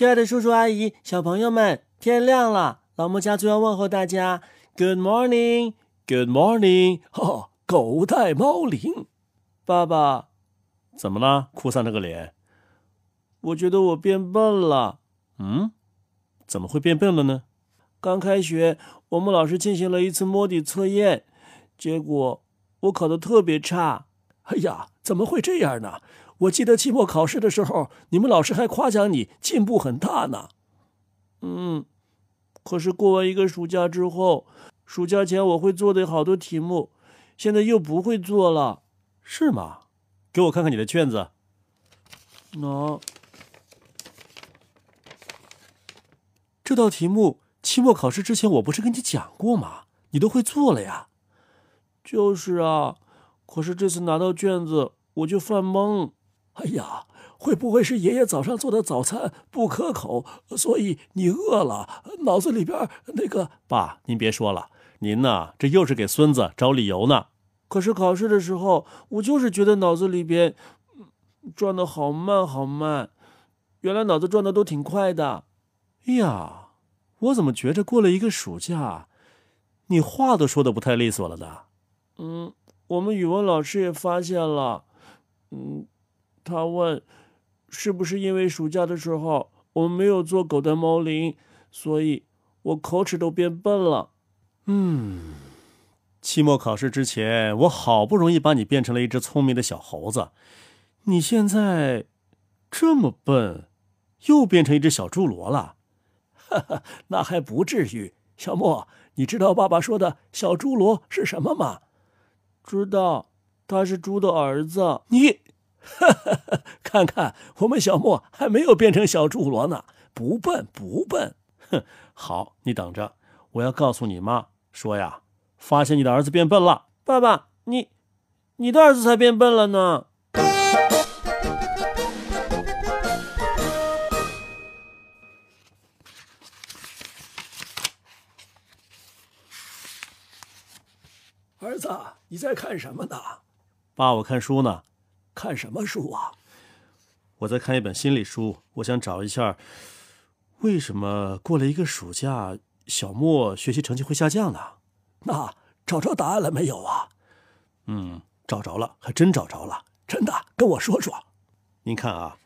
亲爱的叔叔阿姨、小朋友们，天亮了，老莫家族要问候大家，Good morning，Good morning，哈，狗带猫铃。爸爸，怎么了？哭丧着个脸。我觉得我变笨了。嗯，怎么会变笨了呢？刚开学，我们老师进行了一次摸底测验，结果我考得特别差。哎呀，怎么会这样呢？我记得期末考试的时候，你们老师还夸奖你进步很大呢。嗯，可是过完一个暑假之后，暑假前我会做的好多题目，现在又不会做了，是吗？给我看看你的卷子。喏，这道题目期末考试之前我不是跟你讲过吗？你都会做了呀。就是啊，可是这次拿到卷子我就犯懵。哎呀，会不会是爷爷早上做的早餐不可口，所以你饿了，脑子里边那个……爸，您别说了，您呐，这又是给孙子找理由呢。可是考试的时候，我就是觉得脑子里边转的好慢好慢，原来脑子转的都挺快的。哎呀，我怎么觉着过了一个暑假，你话都说的不太利索了呢？嗯，我们语文老师也发现了，嗯。他问：“是不是因为暑假的时候我们没有做狗的猫铃，所以我口齿都变笨了？”嗯，期末考试之前，我好不容易把你变成了一只聪明的小猴子，你现在这么笨，又变成一只小猪罗了。哈哈，那还不至于。小莫，你知道爸爸说的小猪罗是什么吗？知道，他是猪的儿子。你。哈哈，看看我们小莫还没有变成小侏罗呢，不笨不笨。哼，好，你等着，我要告诉你妈说呀，发现你的儿子变笨了。爸爸，你，你的儿子才变笨了呢。儿子，你在看什么呢？爸，我看书呢。看什么书啊？我在看一本心理书，我想找一下，为什么过了一个暑假，小莫学习成绩会下降呢？那找着答案了没有啊？嗯，找着了，还真找着了，真的，跟我说说。您看啊，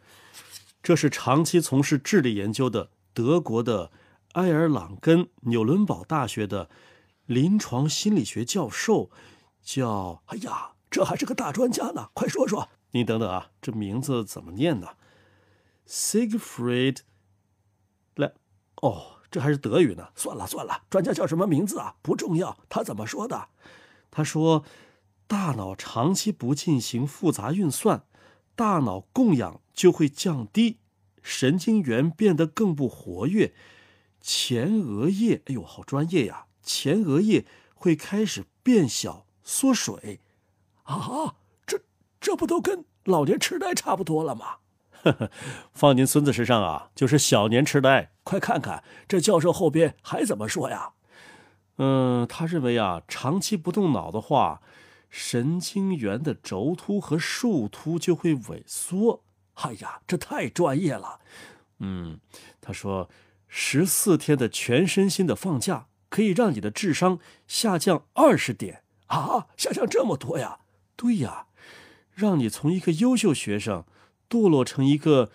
这是长期从事智力研究的德国的埃尔朗根纽伦堡大学的临床心理学教授，叫……哎呀。这还是个大专家呢，快说说。你等等啊，这名字怎么念呢？Siegfried，来，哦，这还是德语呢。算了算了，专家叫什么名字啊？不重要。他怎么说的？他说，大脑长期不进行复杂运算，大脑供氧就会降低，神经元变得更不活跃，前额叶，哎呦，好专业呀！前额叶会开始变小、缩水。啊，这这不都跟老年痴呆差不多了吗？呵呵，放您孙子身上啊，就是小年痴呆。快看看这教授后边还怎么说呀？嗯，他认为啊，长期不动脑的话，神经元的轴突和树突就会萎缩。哎呀，这太专业了。嗯，他说十四天的全身心的放假可以让你的智商下降二十点啊，下降这么多呀？对呀，让你从一个优秀学生堕落成一个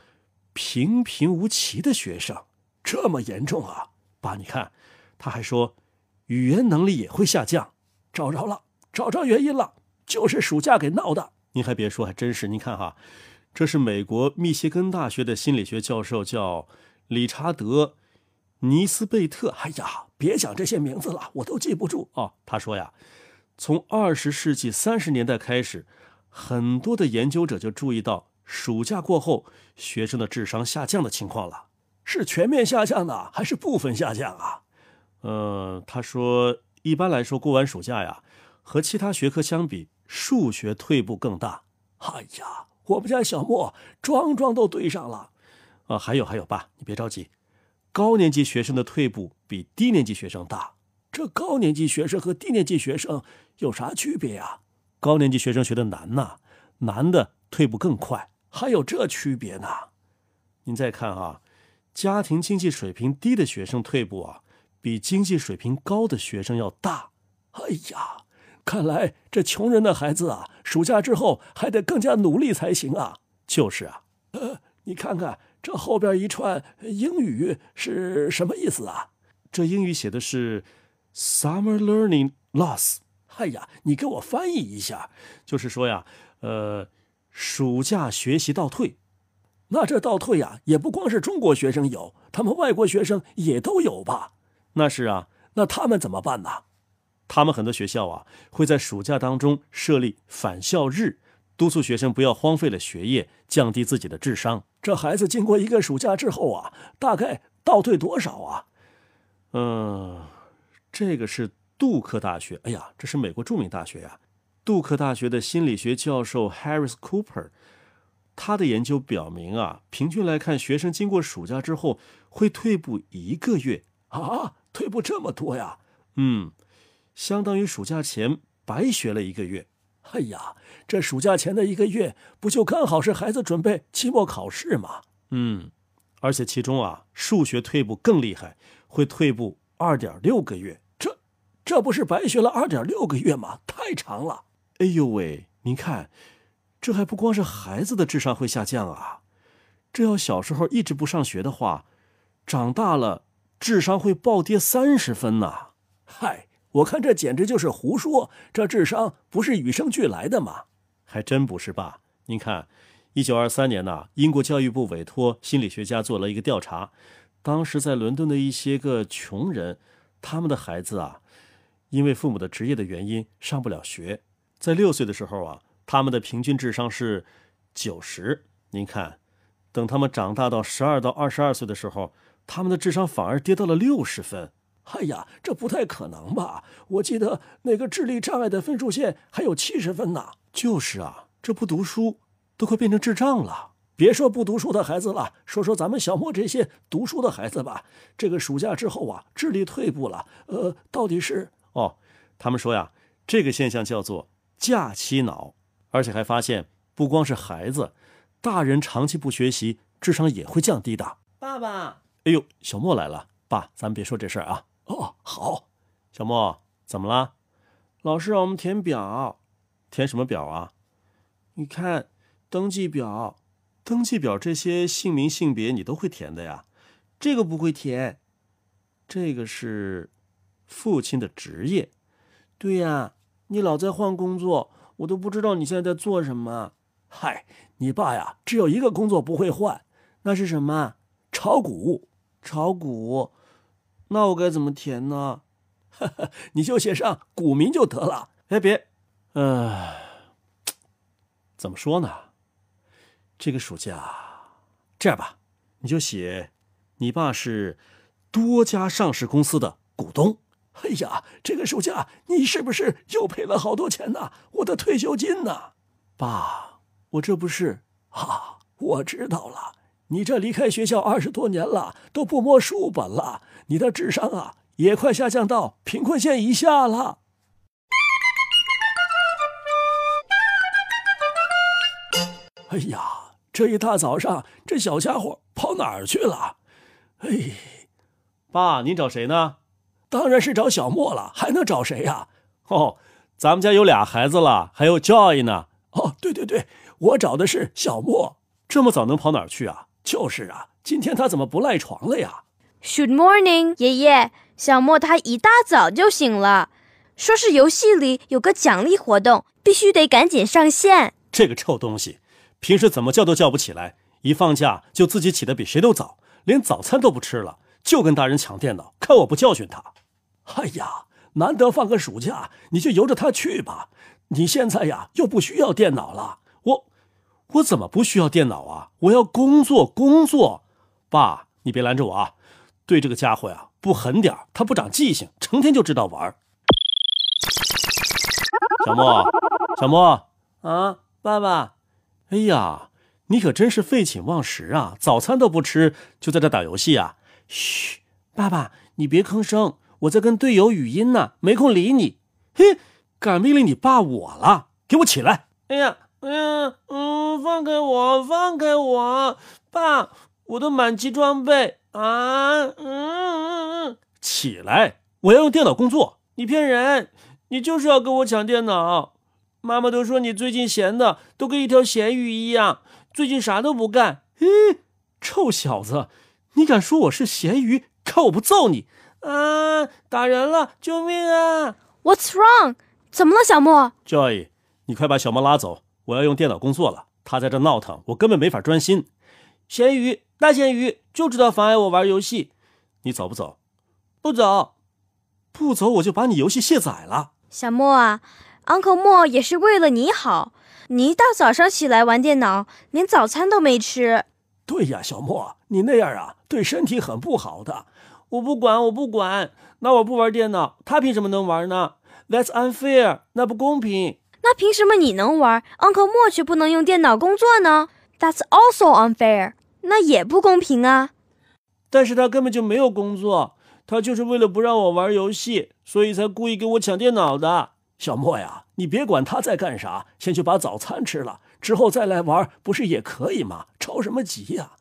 平平无奇的学生，这么严重啊？爸，你看，他还说语言能力也会下降。找着了，找着原因了，就是暑假给闹的。您还别说，还真是。您看哈，这是美国密歇根大学的心理学教授，叫理查德·尼斯贝特。哎呀，别讲这些名字了，我都记不住哦。他说呀。从二十世纪三十年代开始，很多的研究者就注意到暑假过后学生的智商下降的情况了。是全面下降呢，还是部分下降啊？呃，他说，一般来说，过完暑假呀，和其他学科相比，数学退步更大。哎呀，我们家小莫桩桩都对上了。啊，还有还有，爸，你别着急，高年级学生的退步比低年级学生大。这高年级学生和低年级学生有啥区别呀？高年级学生学的难呐，难的退步更快，还有这区别呢？您再看啊，家庭经济水平低的学生退步啊，比经济水平高的学生要大。哎呀，看来这穷人的孩子啊，暑假之后还得更加努力才行啊。就是啊，呃，你看看这后边一串英语是什么意思啊？这英语写的是 “summer learning loss”。哎呀，你给我翻译一下，就是说呀，呃，暑假学习倒退。那这倒退呀，也不光是中国学生有，他们外国学生也都有吧？那是啊，那他们怎么办呢？他们很多学校啊，会在暑假当中设立返校日。督促学生不要荒废了学业，降低自己的智商。这孩子经过一个暑假之后啊，大概倒退多少啊？嗯，这个是杜克大学。哎呀，这是美国著名大学呀。杜克大学的心理学教授 Harris Cooper，他的研究表明啊，平均来看，学生经过暑假之后会退步一个月啊，退步这么多呀？嗯，相当于暑假前白学了一个月。哎呀，这暑假前的一个月，不就刚好是孩子准备期末考试吗？嗯，而且其中啊，数学退步更厉害，会退步二点六个月。这，不是白学了二点六个月吗？太长了。哎呦喂，您看，这还不光是孩子的智商会下降啊，这要小时候一直不上学的话，长大了智商会暴跌三十分呐。嗨。我看这简直就是胡说，这智商不是与生俱来的吗？还真不是吧？您看，一九二三年呢，英国教育部委托心理学家做了一个调查，当时在伦敦的一些个穷人，他们的孩子啊，因为父母的职业的原因上不了学，在六岁的时候啊，他们的平均智商是九十。您看，等他们长大到十二到二十二岁的时候，他们的智商反而跌到了六十分。哎呀，这不太可能吧？我记得那个智力障碍的分数线还有七十分呢。就是啊，这不读书都快变成智障了。别说不读书的孩子了，说说咱们小莫这些读书的孩子吧。这个暑假之后啊，智力退步了。呃，到底是……哦，他们说呀，这个现象叫做假期脑，而且还发现不光是孩子，大人长期不学习，智商也会降低的。爸爸，哎呦，小莫来了，爸，咱们别说这事儿啊。哦，好，小莫，怎么了？老师让我们填表，填什么表啊？你看，登记表，登记表这些姓名、性别你都会填的呀？这个不会填，这个是父亲的职业。对呀，你老在换工作，我都不知道你现在在做什么。嗨，你爸呀，只有一个工作不会换，那是什么？炒股，炒股。那我该怎么填呢？你就写上股民就得了。哎，别，呃，怎么说呢？这个暑假，这样吧，你就写，你爸是多家上市公司的股东。哎呀，这个暑假你是不是又赔了好多钱呢？我的退休金呢？爸，我这不是啊，我知道了。你这离开学校二十多年了，都不摸书本了，你的智商啊也快下降到贫困线以下了。哎呀，这一大早上，这小家伙跑哪儿去了？哎，爸，你找谁呢？当然是找小莫了，还能找谁呀？哦，咱们家有俩孩子了，还有 Joy 呢。哦，对对对，我找的是小莫。这么早能跑哪儿去啊？就是啊，今天他怎么不赖床了呀？Good morning，爷爷。小莫他一大早就醒了，说是游戏里有个奖励活动，必须得赶紧上线。这个臭东西，平时怎么叫都叫不起来，一放假就自己起得比谁都早，连早餐都不吃了，就跟大人抢电脑。看我不教训他！哎呀，难得放个暑假，你就由着他去吧。你现在呀，又不需要电脑了。我我怎么不需要电脑啊？我要工作工作，爸，你别拦着我啊！对这个家伙呀，不狠点他不长记性，成天就知道玩。小莫，小莫啊，爸爸，哎呀，你可真是废寝忘食啊！早餐都不吃，就在这打游戏啊！嘘，爸爸，你别吭声，我在跟队友语音呢，没空理你。嘿，敢命令你爸我了，给我起来！哎呀！哎呀，嗯，放开我，放开我，爸，我的满级装备啊！嗯嗯嗯，起来，我要用电脑工作。你骗人，你就是要跟我抢电脑。妈妈都说你最近闲的都跟一条咸鱼一样，最近啥都不干。嘿，臭小子，你敢说我是咸鱼？看我不揍你！啊，打人了！救命啊！What's wrong？怎么了，小莫？Joy，你快把小莫拉走，我要用电脑工作了。他在这闹腾，我根本没法专心。咸鱼，大咸鱼，就知道妨碍我玩游戏。你走不走？不走，不走，我就把你游戏卸载了。小莫啊，Uncle 莫也是为了你好。你一大早上起来玩电脑，连早餐都没吃。对呀，小莫，你那样啊，对身体很不好的。我不管，我不管。那我不玩电脑，他凭什么能玩呢？That's unfair，那不公平。那凭什么你能玩，Uncle 莫却不能用电脑工作呢？That's also unfair，那也不公平啊。但是他根本就没有工作，他就是为了不让我玩游戏，所以才故意跟我抢电脑的。小莫呀，你别管他在干啥，先去把早餐吃了，之后再来玩，不是也可以吗？着什么急呀？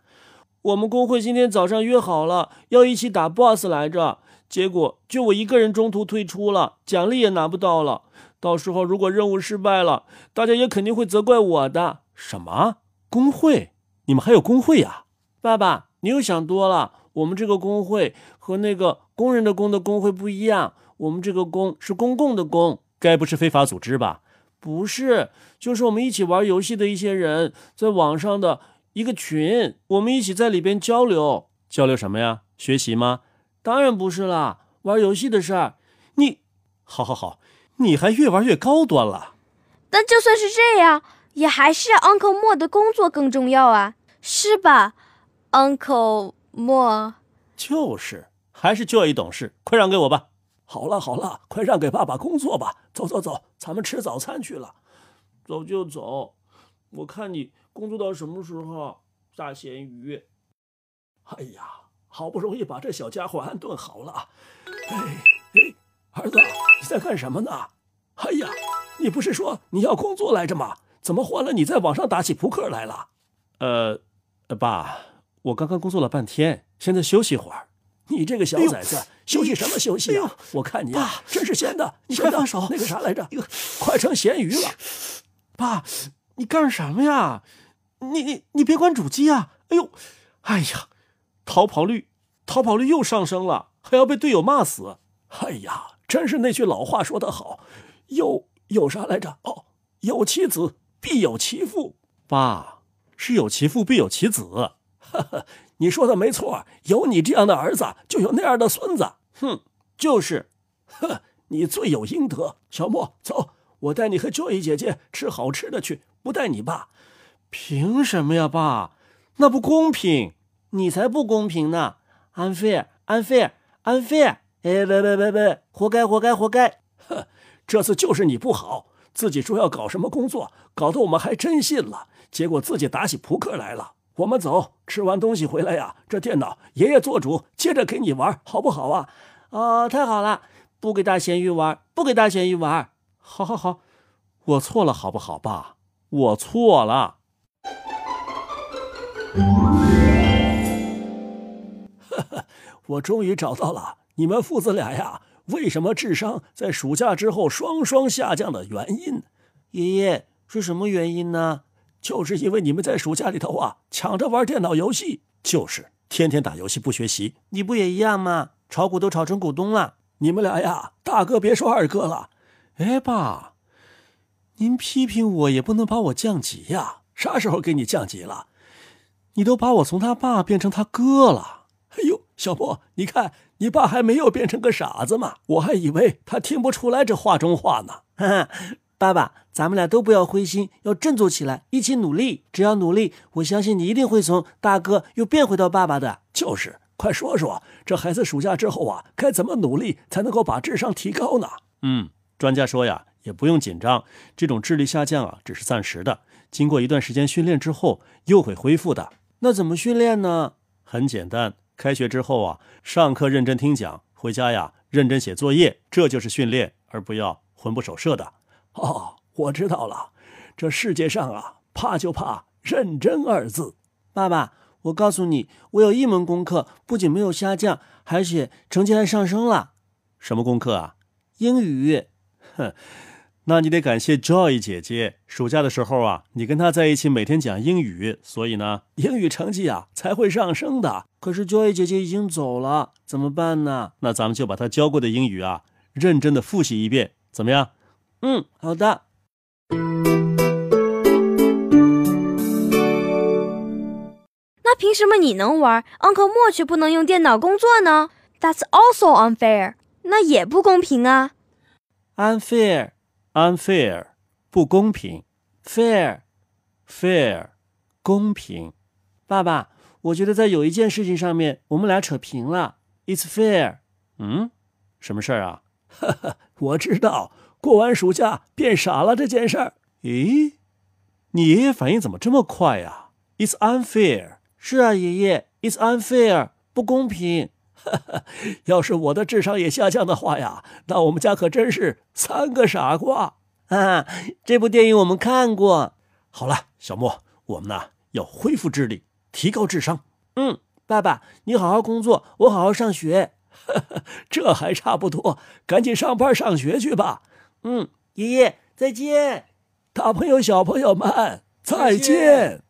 我们工会今天早上约好了要一起打 BOSS 来着，结果就我一个人中途退出了，奖励也拿不到了。到时候如果任务失败了，大家也肯定会责怪我的。什么工会？你们还有工会呀？爸爸，你又想多了。我们这个工会和那个工人的工的工会不一样，我们这个工是公共的工，该不是非法组织吧？不是，就是我们一起玩游戏的一些人在网上的。一个群，我们一起在里边交流，交流什么呀？学习吗？当然不是啦，玩游戏的事儿。你，好好好，你还越玩越高端了。但就算是这样，也还是 Uncle 莫的工作更重要啊，是吧，Uncle 莫？就是，还是 Joy 懂事，快让给我吧。好了好了，快让给爸爸工作吧。走走走，咱们吃早餐去了。走就走，我看你。工作到什么时候？大咸鱼！哎呀，好不容易把这小家伙安顿好了。哎哎，儿子，你在干什么呢？哎呀，你不是说你要工作来着吗？怎么换了你在网上打起扑克来了？呃，爸，我刚刚工作了半天，现在休息会儿。你这个小崽子，休息什么休息啊？我看你啊，真是闲的。你快放手！那个啥来着？快成咸鱼了。爸，你干什么呀？你你你别关主机啊！哎呦，哎呀，逃跑率逃跑率又上升了，还要被队友骂死！哎呀，真是那句老话说得好，有有啥来着？哦，有其子必有其父。爸，是有其父必有其子。哈哈，你说的没错，有你这样的儿子，就有那样的孙子。哼，就是，哼，你罪有应得。小莫，走，我带你和 Joy 姐姐吃好吃的去，不带你爸。凭什么呀，爸？那不公平！你才不公平呢！unfair，unfair，unfair！哎，喂喂喂喂，活该，活该，活该！哼，这次就是你不好，自己说要搞什么工作，搞得我们还真信了，结果自己打起扑克来了。我们走，吃完东西回来呀，这电脑爷爷做主，接着给你玩，好不好啊？哦，太好了！不给大咸鱼玩，不给大咸鱼玩。好，好，好，我错了，好不好，爸？我错了。我终于找到了你们父子俩呀！为什么智商在暑假之后双双下降的原因？爷爷是什么原因呢？就是因为你们在暑假里头啊，抢着玩电脑游戏，就是天天打游戏不学习。你不也一样吗？炒股都炒成股东了。你们俩呀，大哥别说二哥了。哎，爸，您批评我也不能把我降级呀。啥时候给你降级了？你都把我从他爸变成他哥了。哎呦，小莫，你看你爸还没有变成个傻子嘛？我还以为他听不出来这话中话呢。哈哈，爸爸，咱们俩都不要灰心，要振作起来，一起努力。只要努力，我相信你一定会从大哥又变回到爸爸的。就是，快说说这孩子暑假之后啊，该怎么努力才能够把智商提高呢？嗯，专家说呀，也不用紧张，这种智力下降啊，只是暂时的。经过一段时间训练之后，又会恢复的。那怎么训练呢？很简单，开学之后啊，上课认真听讲，回家呀认真写作业，这就是训练，而不要魂不守舍的。哦，我知道了，这世界上啊，怕就怕认真二字。爸爸，我告诉你，我有一门功课不仅没有下降，而且成绩还上升了。什么功课啊？英语。哼，那你得感谢 Joy 姐姐。暑假的时候啊，你跟她在一起，每天讲英语，所以呢，英语成绩啊才会上升的。可是 Joy 姐姐已经走了，怎么办呢？那咱们就把她教过的英语啊，认真的复习一遍，怎么样？嗯，好的。那凭什么你能玩，Uncle 莫却不能用电脑工作呢？That's also unfair。那也不公平啊。Unfair，unfair，不公平。Fair，fair，公平。爸爸，我觉得在有一件事情上面，我们俩扯平了。It's fair。嗯，什么事儿啊？哈哈，我知道，过完暑假变傻了这件事儿。咦，你爷爷反应怎么这么快呀？It's unfair。是啊，爷爷，It's unfair，不公平。要是我的智商也下降的话呀，那我们家可真是三个傻瓜啊！这部电影我们看过。好了，小莫，我们呢要恢复智力，提高智商。嗯，爸爸，你好好工作，我好好上学。这还差不多，赶紧上班上学去吧。嗯，爷爷再见，大朋友小朋友们再见。